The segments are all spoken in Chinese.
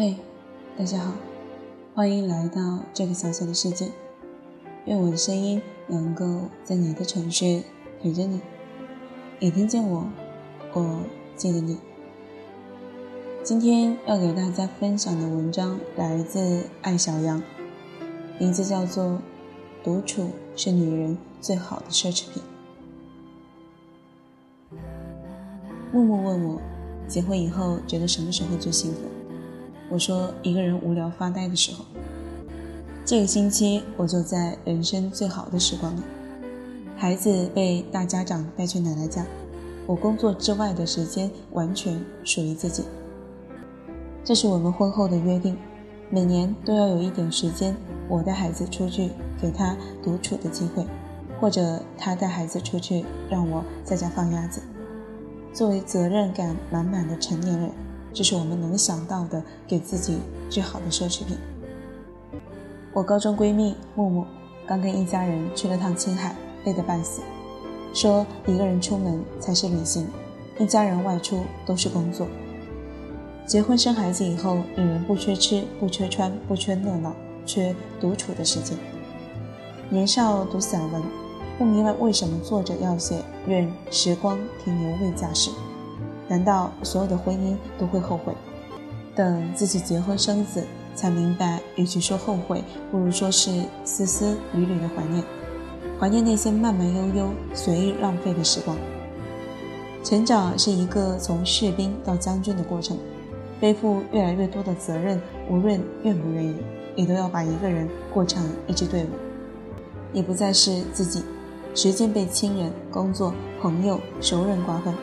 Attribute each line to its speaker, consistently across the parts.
Speaker 1: 嘿，大家好，欢迎来到这个小小的世界。愿我的声音能够在你的城市陪着你，你听见我，我记得你。今天要给大家分享的文章来自艾小羊，名字叫做《独处是女人最好的奢侈品》。木木问我，结婚以后觉得什么时候最幸福？我说一个人无聊发呆的时候，这个星期我就在人生最好的时光里。孩子被大家长带去奶奶家，我工作之外的时间完全属于自己。这是我们婚后的约定，每年都要有一点时间，我带孩子出去，给他独处的机会，或者他带孩子出去，让我在家放鸭子。作为责任感满满的成年人。这是我们能想到的给自己最好的奢侈品。我高中闺蜜木木刚跟一家人去了趟青海，累得半死，说一个人出门才是旅行，一家人外出都是工作。结婚生孩子以后，女人不缺吃，不缺穿，不缺热闹，缺独处的时间。年少读散文，不明白为什么作者要写“愿时光停留未嫁时”。难道所有的婚姻都会后悔？等自己结婚生子，才明白，与其说后悔，不如说是丝丝缕缕的怀念，怀念那些慢慢悠悠、随意浪费的时光。成长是一个从士兵到将军的过程，背负越来越多的责任，无论愿不愿意，你都要把一个人过成一支队伍。你不再是自己，时间被亲人、工作、朋友、熟人瓜分。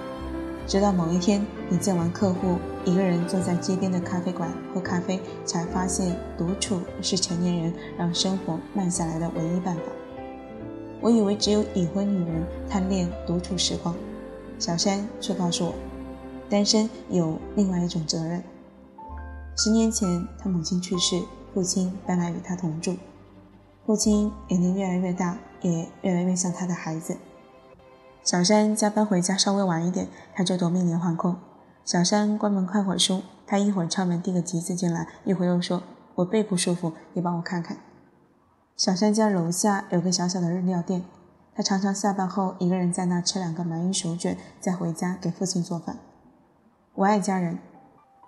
Speaker 1: 直到某一天，你见完客户，一个人坐在街边的咖啡馆喝咖啡，才发现独处是成年人让生活慢下来的唯一办法。我以为只有已婚女人贪恋独处时光，小山却告诉我，单身有另外一种责任。十年前，他母亲去世，父亲搬来与他同住。父亲年龄越来越大，也越来越像他的孩子。小山加班回家稍微晚一点，他就夺命连环扣。小山关门看会儿书，他一会儿敲门递个橘子进来，一会儿又说：“我背不舒服，你帮我看看。”小山家楼下有个小小的日料店，他常常下班后一个人在那吃两个鳗鱼手卷，再回家给父亲做饭。我爱家人，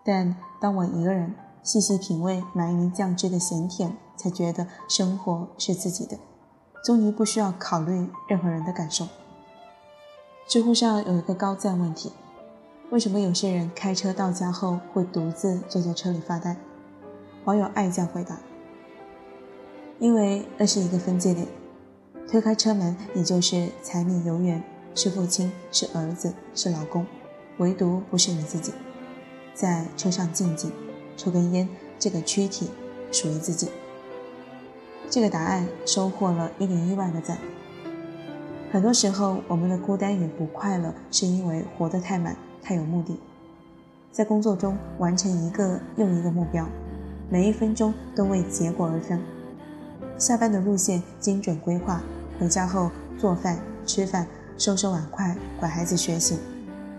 Speaker 1: 但当我一个人细细品味鳗鱼酱汁的咸甜，才觉得生活是自己的，终于不需要考虑任何人的感受。知乎上有一个高赞问题：为什么有些人开车到家后会独自坐在车里发呆？网友爱酱回答：因为那是一个分界点，推开车门，你就是柴米油盐，是父亲，是儿子，是老公，唯独不是你自己。在车上静静抽根烟，这个躯体属于自己。这个答案收获了一点一万个赞。很多时候，我们的孤单与不快乐，是因为活得太满、太有目的，在工作中完成一个又一个目标，每一分钟都为结果而生。下班的路线精准规划，回家后做饭、吃饭、收拾碗筷、管孩子学习，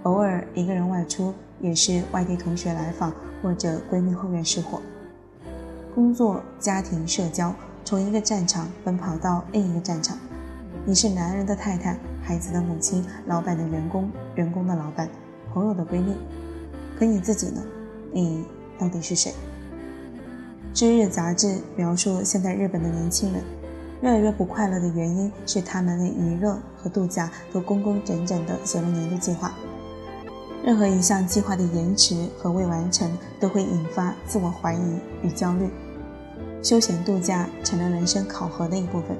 Speaker 1: 偶尔一个人外出，也是外地同学来访或者闺蜜后院失火。工作、家庭、社交，从一个战场奔跑到另一个战场。你是男人的太太，孩子的母亲，老板的员工，员工的老板，朋友的闺蜜。可你自己呢？你到底是谁？《知日》杂志描述现在日本的年轻人越来越不快乐的原因是，他们为娱乐和度假都工工整整地写了年度计划，任何一项计划的延迟和未完成都会引发自我怀疑与焦虑。休闲度假成了人生考核的一部分。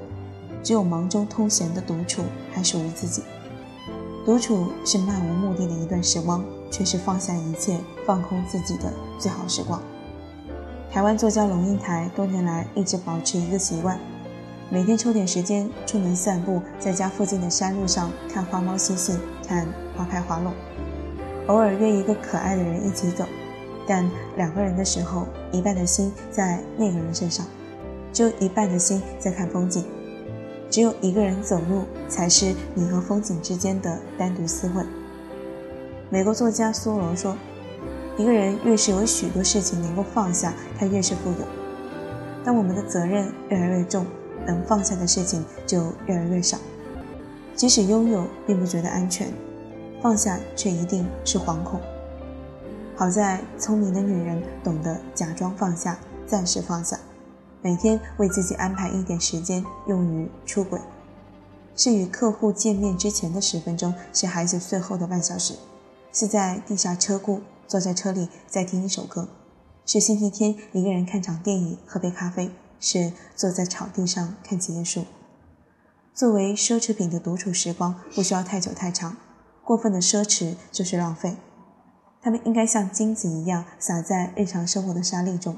Speaker 1: 只有忙中偷闲的独处还属于自己。独处是漫无目的的一段时光，却是放下一切、放空自己的最好时光。台湾作家龙应台多年来一直保持一个习惯：每天抽点时间出门散步，在家附近的山路上看花猫嬉戏，看花开花落。偶尔约一个可爱的人一起走，但两个人的时候，一半的心在那个人身上，就一半的心在看风景。只有一个人走路，才是你和风景之间的单独私会。美国作家苏罗说：“一个人越是有许多事情能够放下，他越是富有。当我们的责任越来越重，能放下的事情就越来越少。即使拥有，并不觉得安全，放下却一定是惶恐。好在聪明的女人懂得假装放下，暂时放下，每天为自己安排一点时间用于出轨，是与客户见面之前的十分钟，是孩子睡后的半小时，是在地下车库坐在车里再听一首歌，是星期天一个人看场电影喝杯咖啡，是坐在草地上看几页书。作为奢侈品的独处时光不需要太久太长，过分的奢侈就是浪费。它们应该像金子一样洒在日常生活的沙粒中。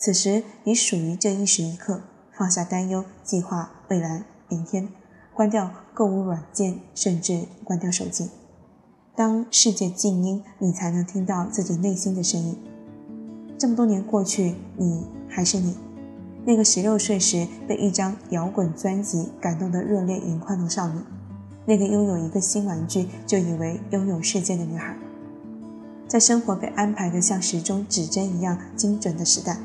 Speaker 1: 此时，你属于这一时一刻，放下担忧，计划未来、明天，关掉购物软件，甚至关掉手机。当世界静音，你才能听到自己内心的声音。这么多年过去，你还是你，那个十六岁时被一张摇滚专辑感动得热泪盈眶的少女，那个拥有一个新玩具就以为拥有世界的女孩。在生活被安排的像时钟指针一样精准的时代，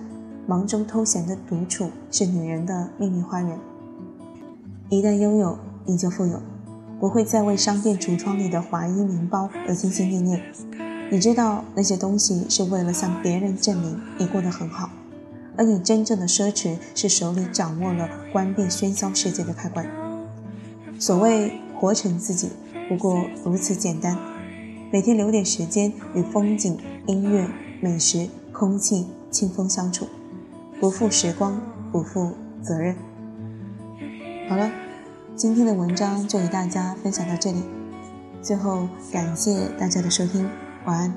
Speaker 1: 忙中偷闲的独处是女人的秘密花园。一旦拥有，你就富有，不会再为商店橱窗里的华衣名包而心心念念。你知道那些东西是为了向别人证明你过得很好，而你真正的奢侈是手里掌握了关闭喧嚣世界的开关。所谓活成自己，不过如此简单。每天留点时间与风景、音乐、美食、空气、清风相处，不负时光，不负责任。好了，今天的文章就与大家分享到这里。最后，感谢大家的收听，晚安。